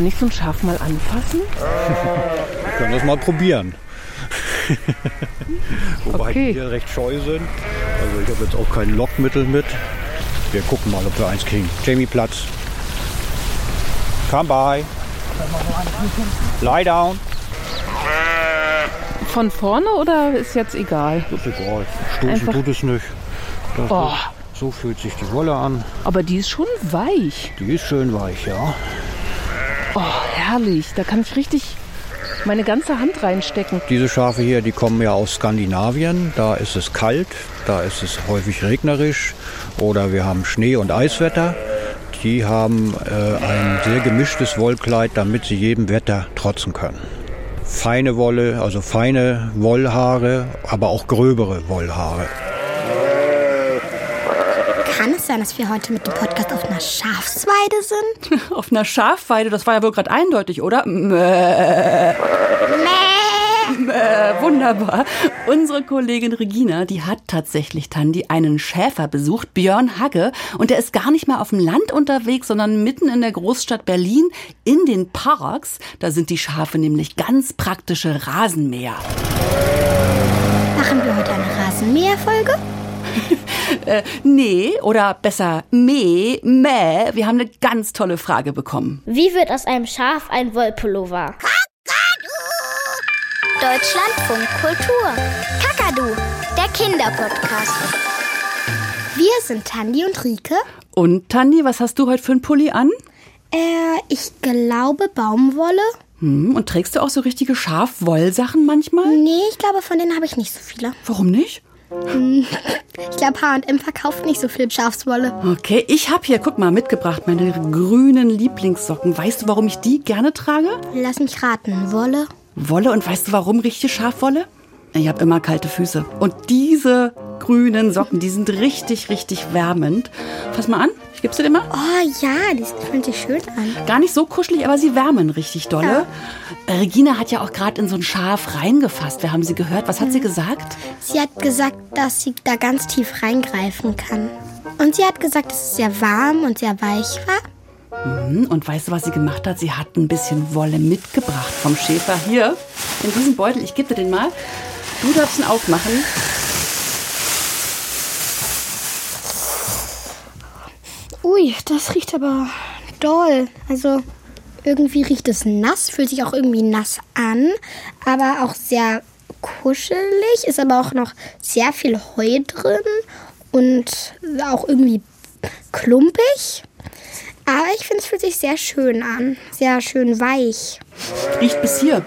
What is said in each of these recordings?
Kann ich so ein Schaf mal anfassen? Wir können das mal probieren. Wobei Okay. die hier recht scheu sind. Also ich habe jetzt auch kein Lockmittel mit. Wir gucken mal, ob wir eins kriegen. Jamie, Platz. Come by. Lie down. Von vorne oder ist jetzt egal? Das ist egal. Stoßen Einfach- tut es nicht. Oh. so fühlt sich die Wolle an. Aber die ist schon weich. Die ist schön weich, ja. Oh, herrlich. Da kann ich richtig meine ganze Hand reinstecken. Diese Schafe hier, die kommen ja aus Skandinavien. Da ist es kalt, da ist es häufig regnerisch oder wir haben Schnee- und Eiswetter. Die haben äh, ein sehr gemischtes Wollkleid, damit sie jedem Wetter trotzen können. Feine Wolle, also feine Wollhaare, aber auch gröbere Wollhaare. Sein, dass wir heute mit dem Podcast auf einer Schafsweide sind? Auf einer Schafweide, das war ja wohl gerade eindeutig, oder? Mäh. Mäh, wunderbar. Unsere Kollegin Regina, die hat tatsächlich, Tandi, einen Schäfer besucht, Björn Hagge. Und der ist gar nicht mal auf dem Land unterwegs, sondern mitten in der Großstadt Berlin in den Parks. Da sind die Schafe nämlich ganz praktische Rasenmäher. Machen wir heute eine Rasenmäherfolge? Äh, nee, oder besser meh, mäh. Wir haben eine ganz tolle Frage bekommen. Wie wird aus einem Schaf ein Wollpullover? Deutschlandfunk Kultur. Kakadu, der Kinderpodcast. Wir sind Tandi und Rike. Und Tandi, was hast du heute für einen Pulli an? Äh, ich glaube Baumwolle. Hm, und trägst du auch so richtige Schafwollsachen manchmal? Nee, ich glaube, von denen habe ich nicht so viele. Warum nicht? Ich glaube, H&M verkauft nicht so viel Schafswolle. Okay, ich habe hier, guck mal, mitgebracht meine grünen Lieblingssocken. Weißt du, warum ich die gerne trage? Lass mich raten. Wolle? Wolle und weißt du, warum richtige Schafwolle? Ich habe immer kalte Füße. Und diese grünen Socken, die sind richtig, richtig wärmend. Fass mal an, gebe sie dir mal. Oh ja, die fühlen sich schön an. Gar nicht so kuschelig, aber sie wärmen richtig dolle. Äh, Regina hat ja auch gerade in so ein Schaf reingefasst. Wir haben sie gehört. Was hat sie gesagt? Sie hat gesagt, dass sie da ganz tief reingreifen kann. Und sie hat gesagt, dass es sehr warm und sehr weich war. Hm, Und weißt du, was sie gemacht hat? Sie hat ein bisschen Wolle mitgebracht vom Schäfer. Hier, in diesem Beutel. Ich gebe dir den mal. Du darfst ihn aufmachen. Ui, das riecht aber doll. Also irgendwie riecht es nass, fühlt sich auch irgendwie nass an, aber auch sehr kuschelig, ist aber auch noch sehr viel Heu drin und auch irgendwie klumpig. Aber ich finde, es fühlt sich sehr schön an. Sehr schön weich. Riecht bis hier.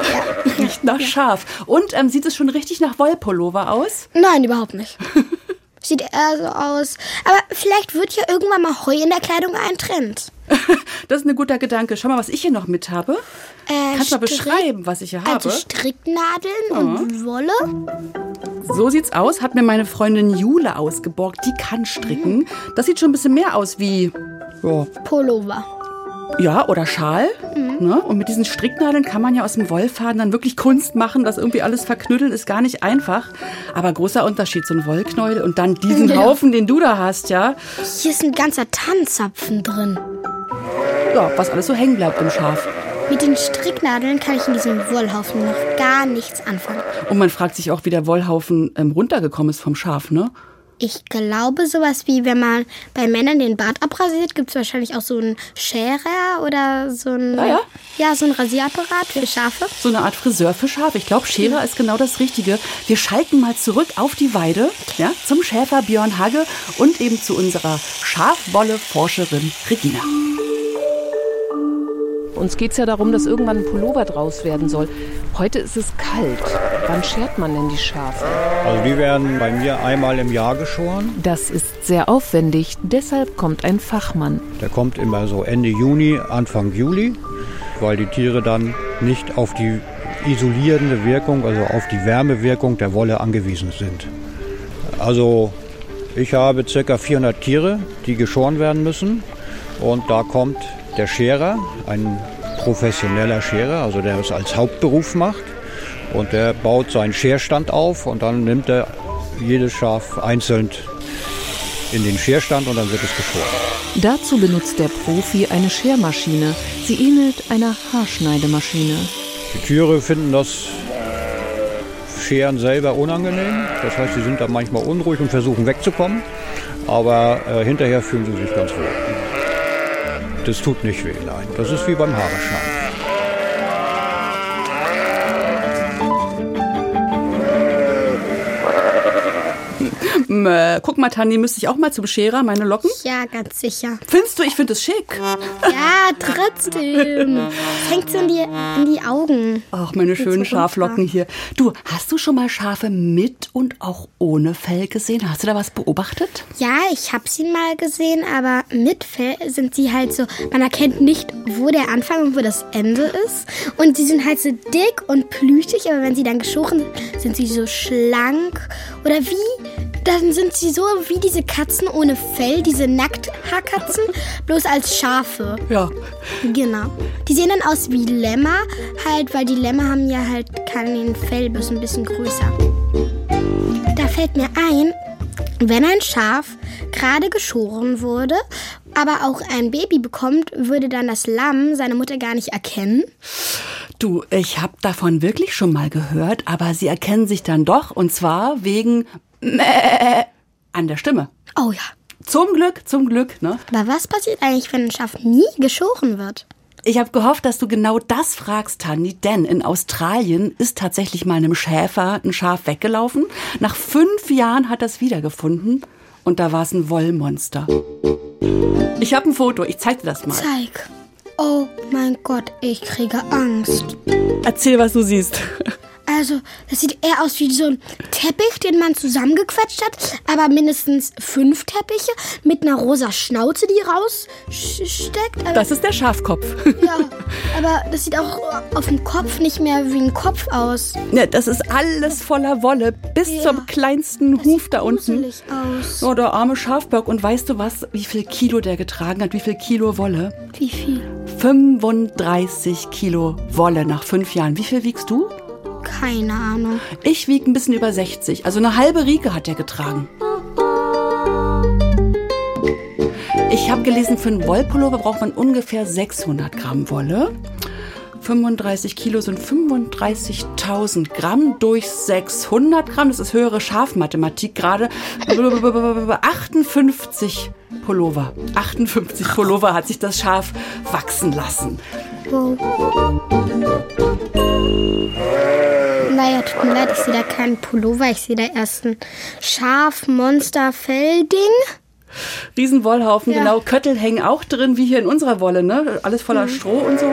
Riecht nach Schaf. Und ähm, sieht es schon richtig nach Wollpullover aus? Nein, überhaupt nicht. Sieht eher so aus. Aber vielleicht wird ja irgendwann mal Heu in der Kleidung ein Trend. Das ist ein guter Gedanke. Schau mal, was ich hier noch mit habe. Äh, Kannst du mal beschreiben, was ich hier Also habe? Stricknadeln und Wolle. So sieht's aus. Hat mir meine Freundin Jule ausgeborgt. Die kann stricken. Das sieht schon ein bisschen mehr aus wie ja, Pullover. Ja, oder Schal. Ne? Und mit diesen Stricknadeln kann man ja aus dem Wollfaden dann wirklich Kunst machen. Das irgendwie alles verknütteln ist gar nicht einfach. Aber großer Unterschied, so ein Wollknäuel und dann diesen Haufen, den du da hast, ja. Hier ist ein ganzer Tannenzapfen drin. Ja, was alles so hängen bleibt im Schaf. Mit den Stricknadeln kann ich in diesem Wollhaufen noch gar nichts anfangen. Und man fragt sich auch, wie der Wollhaufen ähm, runtergekommen ist vom Schaf, ne? Ich glaube, sowas wie, wenn man bei Männern den Bart abrasiert, gibt es wahrscheinlich auch so einen Scherer oder so ein, Ah ja? ja, so ein Rasierapparat für Schafe. So eine Art Friseur für Schafe. Ich glaube, Scherer ist genau das Richtige. Wir schalten mal zurück auf die Weide, ja, zum Schäfer Björn Hagge und eben zu unserer Schafwolle-Forscherin Regina. Uns geht es ja darum, dass irgendwann ein Pullover draus werden soll. Heute ist es kalt. Wann schert man denn die Schafe? Also die werden bei mir einmal im Jahr geschoren. Das ist sehr aufwendig. Deshalb kommt ein Fachmann. Der kommt immer so Ende Juni, Anfang Juli, weil die Tiere dann nicht auf die isolierende Wirkung, also auf die Wärmewirkung der Wolle angewiesen sind. Also ich habe ca. 400 Tiere, die geschoren werden müssen. Und da kommt der Scherer, ein professioneller Scherer, also der es als Hauptberuf macht. Und der baut seinen Scherstand auf und dann nimmt er jedes Schaf einzeln in den Scherstand und dann wird es geschoren. Dazu benutzt der Profi eine Schermaschine. Sie ähnelt einer Haarschneidemaschine. Die Tiere finden das Scheren selber unangenehm. Das heißt, sie sind da manchmal unruhig und versuchen wegzukommen. Aber äh, hinterher fühlen sie sich ganz wohl. Das tut nicht weh, nein. Das ist wie beim Haare Äh, guck mal, Tani, müsste ich auch mal zum Scherer, meine Locken? Ja, ganz sicher. Findest du, ich finde es schick. Ja, trotzdem. Hängt so in die, in die Augen. Ach, meine schönen so Schaflocken hier. Du, hast du schon mal Schafe mit und auch ohne Fell gesehen? Hast du da was beobachtet? Ja, ich habe sie mal gesehen, aber mit Fell sind sie halt so, man erkennt nicht, wo der Anfang und wo das Ende ist. Und sie sind halt so dick und plüschig, aber wenn sie dann geschoren sind, sind sie so schlank. Oder wie? Dann sind sie so wie diese Katzen ohne Fell, diese Nackthaarkatzen, bloß als Schafe. Ja. Genau. Die sehen dann aus wie Lämmer, halt, weil die Lämmer haben ja halt kein Fell, bloß ein bisschen größer. Da fällt mir ein, wenn ein Schaf gerade geschoren wurde, aber auch ein Baby bekommt, würde dann das Lamm seine Mutter gar nicht erkennen. Du, ich habe davon wirklich schon mal gehört, aber sie erkennen sich dann doch und zwar wegen Mäh an der Stimme. Oh ja. Zum Glück, zum Glück, ne? Aber was passiert eigentlich, wenn ein Schaf nie geschoren wird? Ich habe gehofft, dass du genau das fragst, Tanni, denn in Australien ist tatsächlich mal einem Schäfer ein Schaf weggelaufen. Nach fünf Jahren hat er es wiedergefunden und da war es ein Wollmonster. Ich habe ein Foto, ich zeig dir das mal. Zeig. Oh mein Gott, ich kriege Angst. Erzähl, was du siehst. Also, das sieht eher aus wie so ein Teppich, den man zusammengequetscht hat, aber mindestens fünf Teppiche mit einer rosa Schnauze, die raussteckt. Das ist der Schafkopf. ja, aber das sieht auch auf dem Kopf nicht mehr wie ein Kopf aus. Ja, das ist alles voller Wolle, bis Ja. zum kleinsten Huf da unten. Aus. Oh, der arme Schafbock. Und weißt du was, wie viel Kilo der getragen hat? Wie viel Kilo Wolle? Wie viel? 35 Kilo Wolle nach fünf Jahren. Wie viel wiegst du? Keine Ahnung. Ich wiege ein bisschen über 60. Also eine halbe Rieke hat er getragen. Ich habe gelesen, für einen Wollpullover braucht man ungefähr 600 Gramm Wolle. 35 Kilo sind 35.000 Gramm durch 600 Gramm. Das ist höhere Schafmathematik gerade. 58 Pullover. 58 Pullover hat sich das Schaf wachsen lassen. Wow. Naja, tut mir leid, ich sehe da keinen Pullover. Ich sehe da erst ein Schaf-Monster-Fell-Ding. Riesenwollhaufen, Ja. genau. Köttel hängen auch drin, wie hier in unserer Wolle, ne? Alles voller Stroh und so.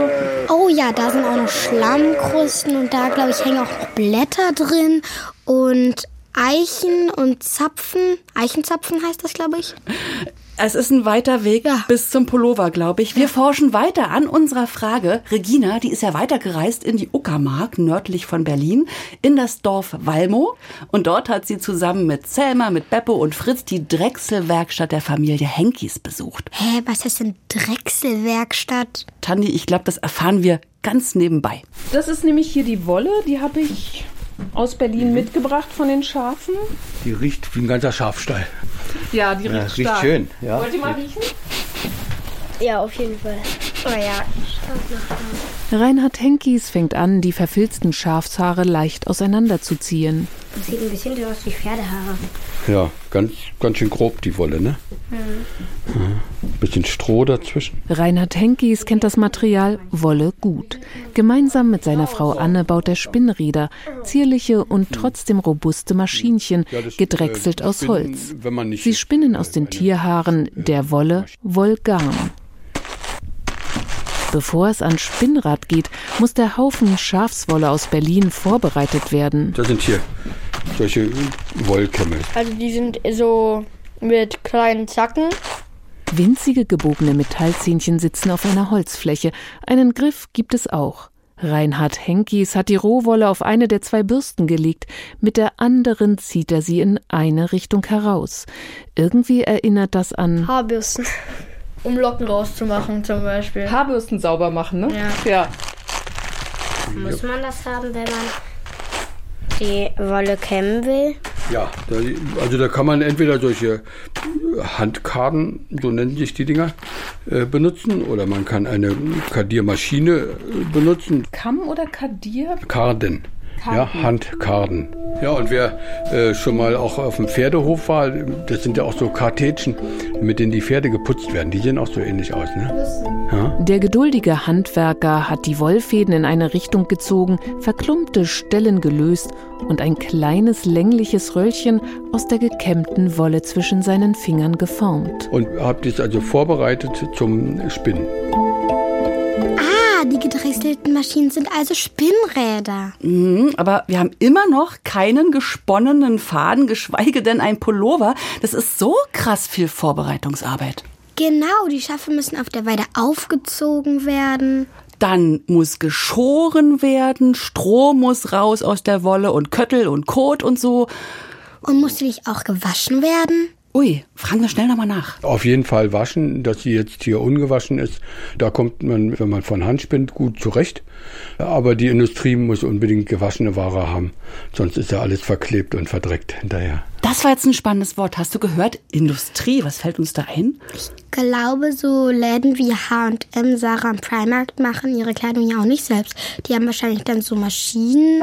Oh ja, da sind auch noch Schlammkrusten und da, glaube ich, hängen auch noch Blätter drin und Eichen und Zapfen. Eichenzapfen heißt das, glaube ich. Es ist ein weiter Weg Ja. bis zum Pullover, glaube ich. Wir forschen weiter an unserer Frage. Regina, die ist ja weitergereist in die Uckermark, nördlich von Berlin, in das Dorf Walmo. Und dort hat sie zusammen mit Selma, mit Beppo und Fritz die Drechselwerkstatt der Familie Henkis besucht. Hä, was ist denn Drechselwerkstatt? Tandi, ich glaube, das erfahren wir ganz nebenbei. Das ist nämlich hier die Wolle, die habe ich aus Berlin mitgebracht von den Schafen. Die riecht wie ein ganzer Schafstall. Ja, die Ja, riecht riecht stark. schön. Ja. Wollt ihr mal riechen? Ja, auf jeden Fall. Oh ja. Reinhard Henkis fängt an, die verfilzten Schafshaare leicht auseinanderzuziehen. Das sieht ein bisschen so aus wie Pferdehaare. Ja, ganz, ganz schön grob die Wolle, ne? Ja. Bisschen Stroh dazwischen. Reinhard Henkis kennt das Material Wolle gut. Gemeinsam mit seiner Frau Anne baut er Spinnräder, zierliche und trotzdem robuste Maschinchen, das, gedrechselt äh, aus Holz. Sie spinnen aus den Tierhaaren der Wolle Wollgarn. Bevor es an Spinnrad geht, muss der Haufen Schafswolle aus Berlin vorbereitet werden. Das sind hier solche Wollkämme. Also die sind so mit kleinen Zacken. Winzige gebogene Metallzähnchen sitzen auf einer Holzfläche. Einen Griff gibt es auch. Reinhard Henkis hat die Rohwolle auf eine der zwei Bürsten gelegt. Mit der anderen zieht er sie in eine Richtung heraus. Irgendwie erinnert das an Haarbürsten. Um Locken rauszumachen zum Beispiel. Haarbürsten sauber machen, ne? Ja. ja. Muss man das haben, wenn man die Wolle kämmen will? Ja, da, also da kann man entweder solche Handkarten, so nennen sich die Dinger, äh, benutzen oder man kann eine Kardiermaschine äh, benutzen. Kamm oder Kadir? Karden. Ja, Handkarten. Ja, und wer äh, schon mal auch auf dem Pferdehof war, das sind ja auch so Kartätschen, mit denen die Pferde geputzt werden. Die sehen auch so ähnlich aus, ne? Ja? Der geduldige Handwerker hat die Wollfäden in eine Richtung gezogen, verklumpte Stellen gelöst und ein kleines längliches Röllchen aus der gekämmten Wolle zwischen seinen Fingern geformt. Und habt es also vorbereitet zum Spinnen. Die gedrechselten Maschinen sind also Spinnräder. Mhm, aber wir haben immer noch keinen gesponnenen Faden, geschweige denn ein Pullover. Das ist so krass viel Vorbereitungsarbeit. Genau, die Schafe müssen auf der Weide aufgezogen werden. Dann muss geschoren werden, Stroh muss raus aus der Wolle und Köttel und Kot und so. Und musste nicht auch gewaschen werden? Ui, fragen wir schnell nochmal nach. Auf jeden Fall waschen, dass sie jetzt hier ungewaschen ist. Da kommt man, wenn man von Hand spinnt, gut zurecht. Aber die Industrie muss unbedingt gewaschene Ware haben. Sonst ist ja alles verklebt und verdreckt hinterher. Das war jetzt ein spannendes Wort. Hast du gehört? Industrie, was fällt uns da ein? Ich glaube, so Läden wie H&M, Sarah und Primark machen ihre Kleidung ja auch nicht selbst. Die haben wahrscheinlich dann so Maschinen.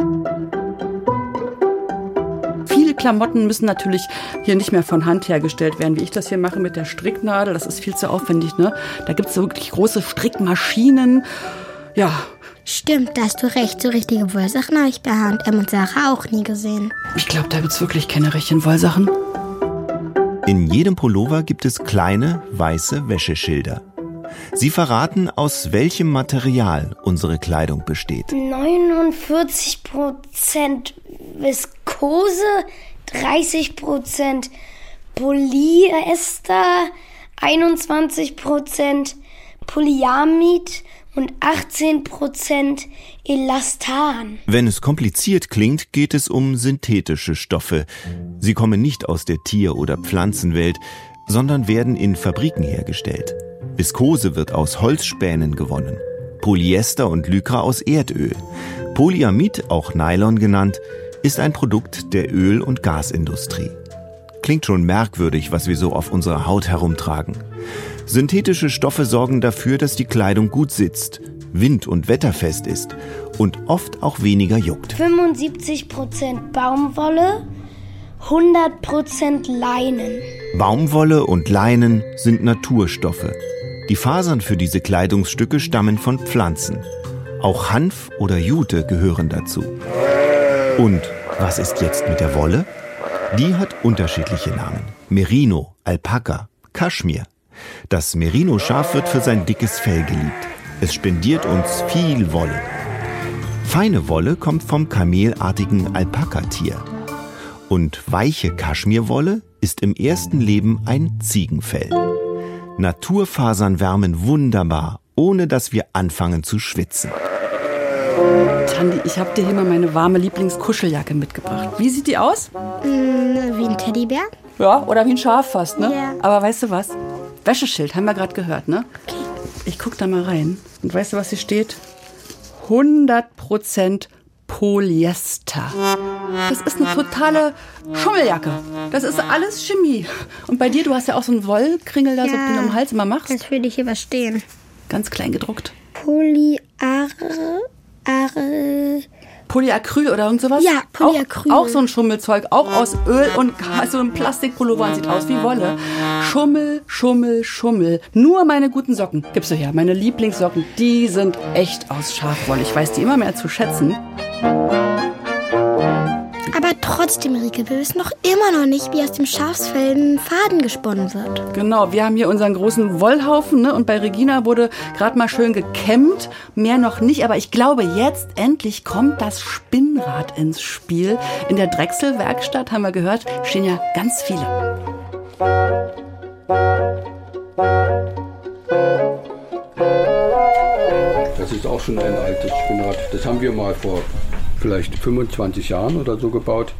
Viele Klamotten müssen natürlich hier nicht mehr von Hand hergestellt werden, wie ich das hier mache mit der Stricknadel. Das ist viel zu aufwendig, ne? Da gibt es so wirklich große Strickmaschinen. Ja. Stimmt, da hast du recht. So richtige Wollsachen habe ich bei H&M und Sarah auch nie gesehen. Ich glaube, da gibt's wirklich keine richtigen Wollsachen. In jedem Pullover gibt es kleine weiße Wäscheschilder. Sie verraten, aus welchem Material unsere Kleidung besteht. 49% Viskose, 30% Polyester, 21% Polyamid und 18% Elastan. Wenn es kompliziert klingt, geht es um synthetische Stoffe. Sie kommen nicht aus der Tier- oder Pflanzenwelt, sondern werden in Fabriken hergestellt. Viskose wird aus Holzspänen gewonnen. Polyester und Lycra aus Erdöl. Polyamid, auch Nylon genannt, ist ein Produkt der Öl- und Gasindustrie. Klingt schon merkwürdig, was wir so auf unserer Haut herumtragen. Synthetische Stoffe sorgen dafür, dass die Kleidung gut sitzt, wind- und wetterfest ist und oft auch weniger juckt. 75% Baumwolle, 100% Leinen. Baumwolle und Leinen sind Naturstoffe. Die Fasern für diese Kleidungsstücke stammen von Pflanzen. Auch Hanf oder Jute gehören dazu. Und was ist jetzt mit der Wolle? Die hat unterschiedliche Namen. Merino, Alpaka, Kaschmir. Das Merino-Schaf wird für sein dickes Fell geliebt. Es spendiert uns viel Wolle. Feine Wolle kommt vom kamelartigen Alpakatier. Und weiche Kaschmirwolle ist im ersten Leben ein Ziegenfell. Naturfasern wärmen wunderbar, ohne dass wir anfangen zu schwitzen. Tandi, ich habe dir hier mal meine warme Lieblingskuscheljacke mitgebracht. Wie sieht die aus? Hm, wie ein Teddybär? Ja, oder wie ein Schaf fast, ne? Ja. Aber weißt du was? Wäscheschild, haben wir gerade gehört, ne? Okay. Ich guck da mal rein. Und weißt du, was hier steht? 100% Polyester. Das ist eine totale Schummeljacke. Das ist alles Chemie. Und bei dir, du hast ja auch so einen Wollkringel da, so Ja. den du am Hals immer machst. Das würde ich hier was stehen. Ganz klein gedruckt. Polyar... Polyacryl oder irgend sowas? Ja, Polyacryl. Auch, auch so ein Schummelzeug, auch aus Öl und Gas, so ein Plastikpullover und sieht aus wie Wolle. Schummel, Schummel, Schummel. Nur meine guten Socken gibst du her. Meine Lieblingssocken, die sind echt aus Schafwolle. Ich weiß die immer mehr zu schätzen. Trotzdem, Rike, wir wissen noch immer noch nicht, wie aus dem Schafsfell ein Faden gesponnen wird. Genau, wir haben hier unseren großen Wollhaufen ne? und bei Regina wurde gerade mal schön gekämmt. Mehr noch nicht, aber ich glaube, jetzt endlich kommt das Spinnrad ins Spiel. In der Drechselwerkstatt, haben wir gehört, stehen ja ganz viele. Das ist auch schon ein altes Spinnrad. Das haben wir mal vor vielleicht 25 Jahren oder so gebaut.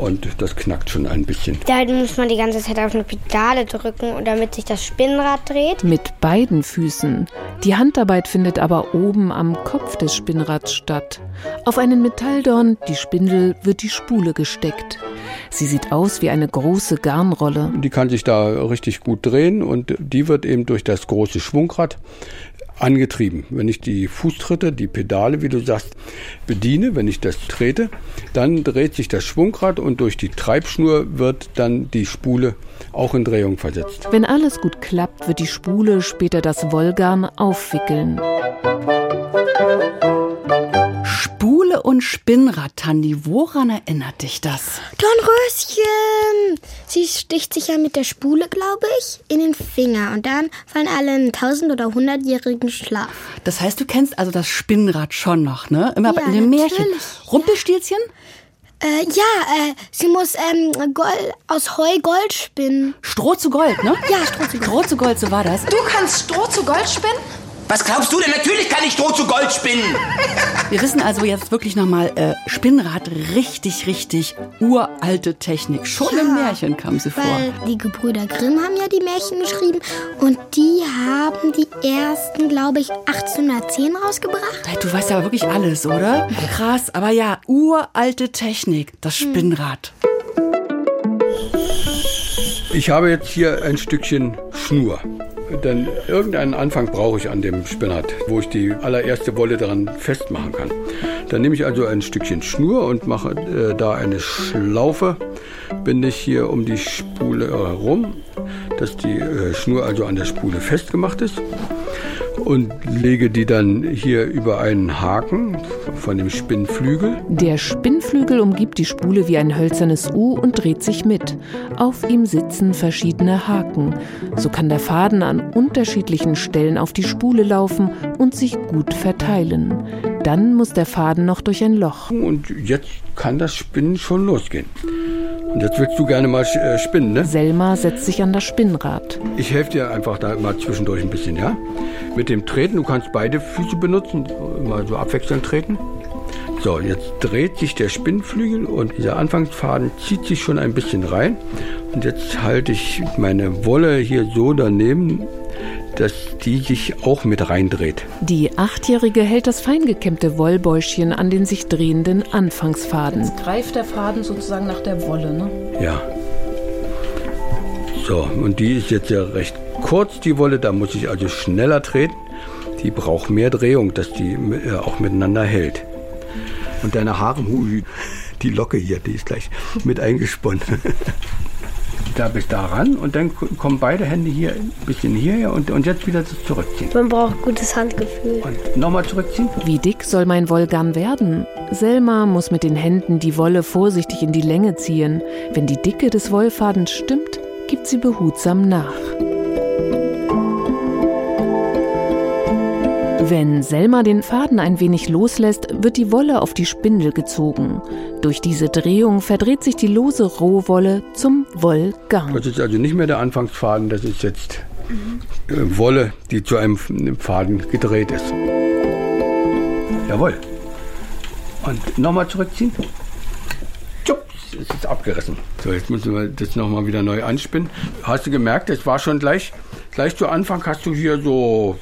Und das knackt schon ein bisschen. Da muss man die ganze Zeit auf eine Pedale drücken, damit sich das Spinnrad dreht. Mit beiden Füßen. Die Handarbeit findet aber oben am Kopf des Spinnrads statt. Auf einen Metalldorn, die Spindel, wird die Spule gesteckt. Sie sieht aus wie eine große Garnrolle. Die kann sich da richtig gut drehen und die wird eben durch das große Schwungrad angetrieben. Wenn ich die Fußtritte, die Pedale, wie du sagst, bediene, wenn ich das trete, dann dreht sich das Schwungrad und durch die Treibschnur wird dann die Spule auch in Drehung versetzt. Wenn alles gut klappt, wird die Spule später das Wollgarn aufwickeln. Und Spinnrad, Tandi, woran erinnert dich das? Dornröschen! Sie sticht sich ja mit der Spule, glaube ich, in den Finger und dann fallen alle in tausend- oder hundertjährigen Schlaf. Das heißt, du kennst also das Spinnrad schon noch, ne? Immer Ja, in den Märchen. natürlich, Rumpelstilzchen? Äh, ja, äh, sie muss ähm, Gold, aus Heu Gold spinnen. Stroh zu Gold, ne? Ja, Stroh zu Gold. Stroh zu Gold, so war das. Du kannst Stroh zu Gold spinnen? Was glaubst du denn? Natürlich kann ich Stroh zu Gold spinnen. Wir wissen also jetzt wirklich nochmal, äh, Spinnrad, richtig, richtig uralte Technik. Schon im Märchen kam sie vor. Weil die Gebrüder Grimm haben ja die Märchen geschrieben und die haben die ersten, glaube ich, 1810 rausgebracht. Du weißt aber wirklich alles, oder? Krass, aber ja, uralte Technik, das Spinnrad. Ich habe jetzt hier ein Stückchen Schnur. Denn irgendeinen Anfang brauche ich an dem Spinnrad, wo ich die allererste Wolle daran festmachen kann. Dann nehme ich also ein Stückchen Schnur und mache äh, da eine Schlaufe, binde ich hier um die Spule herum, dass die äh, Schnur also an der Spule festgemacht ist und lege die dann hier über einen Haken von dem Spinnflügel. Der Spinnflügel umgibt die Spule wie ein hölzernes U und dreht sich mit. Auf ihm sitzen verschiedene Haken. So kann der Faden an unterschiedlichen Stellen auf die Spule laufen und sich gut verteilen. Dann muss der Faden noch durch ein Loch. Und jetzt kann das Spinnen schon losgehen. Und jetzt willst du gerne mal äh, spinnen, ne? Selma setzt sich an das Spinnrad. Ich helfe dir einfach da mal zwischendurch ein bisschen, ja? Mit dem Treten, du kannst beide Füße benutzen, mal so abwechselnd treten. So, jetzt dreht sich der Spinnflügel und dieser Anfangsfaden zieht sich schon ein bisschen rein. Und jetzt halte ich meine Wolle hier so daneben, dass die sich auch mit reindreht. Die Achtjährige hält das feingekämmte Wollbäuschen an den sich drehenden Anfangsfaden. Greift der Faden sozusagen nach der Wolle, ne? Ja. So, und die ist jetzt ja recht kurz, die Wolle, da muss ich also schneller treten. Die braucht mehr Drehung, dass die äh, auch miteinander hält. Und deine Haare, die Locke hier, die ist gleich mit eingesponnen. da bis da ran und dann kommen beide Hände hier ein bisschen hierher und, und jetzt wieder zurückziehen. Man braucht gutes Handgefühl. Und nochmal zurückziehen. Wie dick soll mein Wollgarn werden? Selma muss mit den Händen die Wolle vorsichtig in die Länge ziehen. Wenn die Dicke des Wollfadens stimmt, gibt sie behutsam nach. Wenn Selma den Faden ein wenig loslässt, wird die Wolle auf die Spindel gezogen. Durch diese Drehung verdreht sich die lose Rohwolle zum Wollgarn. Das ist also nicht mehr der Anfangsfaden, das ist jetzt äh, Wolle, die zu einem Faden gedreht ist. Jawohl. Und nochmal zurückziehen. Tschupp, es ist abgerissen. So, jetzt müssen wir das nochmal wieder neu anspinnen. Hast du gemerkt, es war schon gleich, gleich zu Anfang hast du hier so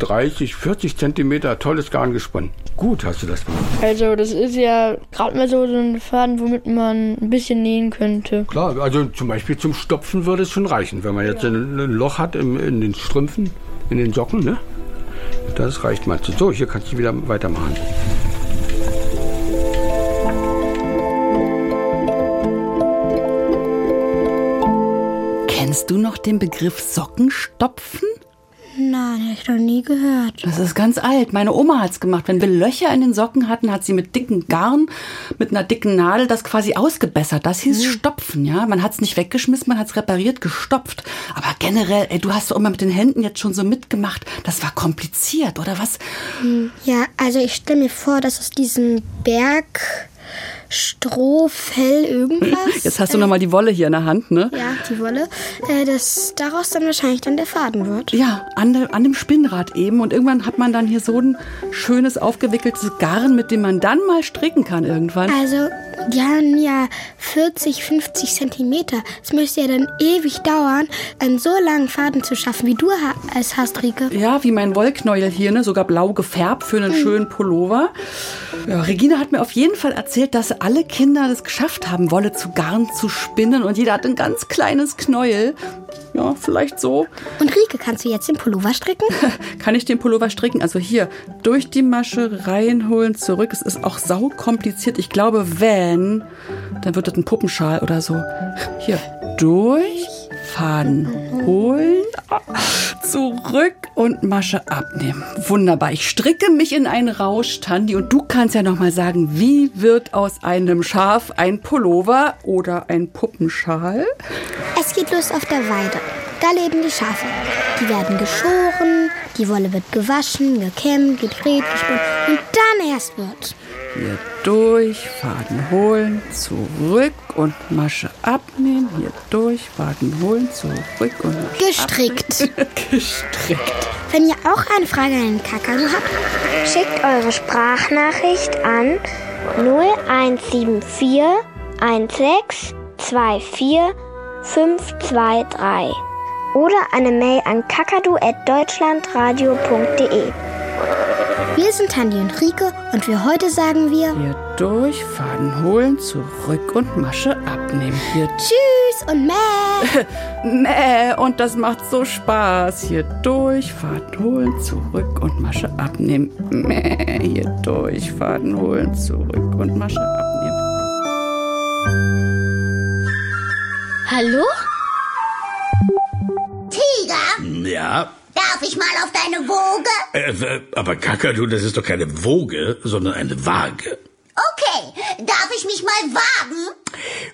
30, 40 Zentimeter tolles Garn gesponnen. Gut hast du das gemacht. Also das ist ja gerade mal so, so ein Faden, womit man ein bisschen nähen könnte. Klar, also zum Beispiel zum Stopfen würde es schon reichen, wenn man jetzt ein, ein Loch hat im, in den Strümpfen, in den Socken, ne? Das reicht mal. So, hier kannst du wieder weitermachen. Kennst du noch den Begriff Sockenstopfen? Nein, habe ich noch nie gehört. Das ist ganz alt. Meine Oma hat's gemacht. Wenn wir Löcher in den Socken hatten, hat sie mit dicken Garn, mit einer dicken Nadel das quasi ausgebessert. Das hieß Stopfen, ja. Man hat's nicht weggeschmissen, man hat's repariert, gestopft. Aber generell, ey, du hast so immer mit den Händen jetzt schon so mitgemacht. Das war kompliziert, oder was? Ja, also ich stelle mir vor, dass aus diesem Berg Strohfell irgendwas. Jetzt hast du noch mal die Wolle hier in der Hand, ne? Ja, die Wolle. Äh, dass daraus dann wahrscheinlich dann der Faden wird. Ja, an, de, an dem Spinnrad eben. Und irgendwann hat man dann hier so ein schönes aufgewickeltes Garn, mit dem man dann mal stricken kann irgendwann. Also Die haben ja 40, 50 Zentimeter. Es müsste ja dann ewig dauern, einen so langen Faden zu schaffen, wie du es hast, Rike. Ja, wie mein Wollknäuel hier, ne? sogar blau gefärbt für einen schönen Pullover. Ja, Regina hat mir auf jeden Fall erzählt, dass alle Kinder es geschafft haben, Wolle zu Garn zu spinnen und jeder hat ein ganz kleines Knäuel. Ja, vielleicht so. Und Rike, kannst du jetzt den Pullover stricken? Kann ich den Pullover stricken? Also hier, durch die Masche reinholen, zurück. Es ist auch sau kompliziert. Ich glaube, wenn, dann wird das ein Puppenschal oder so. Hier, durch, Faden holen, zurück und Masche abnehmen. Wunderbar. Ich stricke mich in einen Rausch, Tandi, und du kannst ja noch mal sagen, wie wird aus einem Schaf ein Pullover oder ein Puppenschal? Es geht los auf der Weide. Da leben die Schafe. Die werden geschoren, die Wolle wird gewaschen, gekämmt, gedreht, gesponnen und dann erst wird. Hier durch, Faden holen, zurück und Masche abnehmen. Hier durch, Faden holen, zurück und Masche Gestrickt. abnehmen. Gestrickt. Wenn ihr auch eine Frage an den Kakadu habt, Schickt eure Sprachnachricht an 0174 16 24 523 oder eine Mail an kakadu@deutschlandradio.de. wir sind Tandi und Rike und für heute sagen wir Hier durch, Faden holen, zurück und Masche abnehmen. Hier Tschüss und Mäh. Mäh, und das macht so Spaß. Hier durch, Faden holen, zurück und Masche abnehmen. Mäh, hier durch, Faden holen, zurück und Masche abnehmen. Hallo? Tiger, Ja, darf ich mal auf deine Woge? äh, aber Kakadu, das ist doch keine Woge, sondern eine Waage. Okay, darf ich mich mal wagen?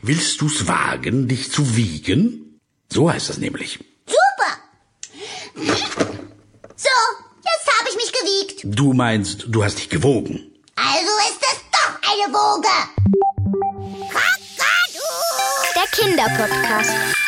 Willst du's wagen, dich zu wiegen? So heißt das nämlich. Super. So, jetzt habe ich mich gewiegt. Du meinst, du hast dich gewogen. Also ist es doch eine Woge. Kakadu! Der Kinderpodcast.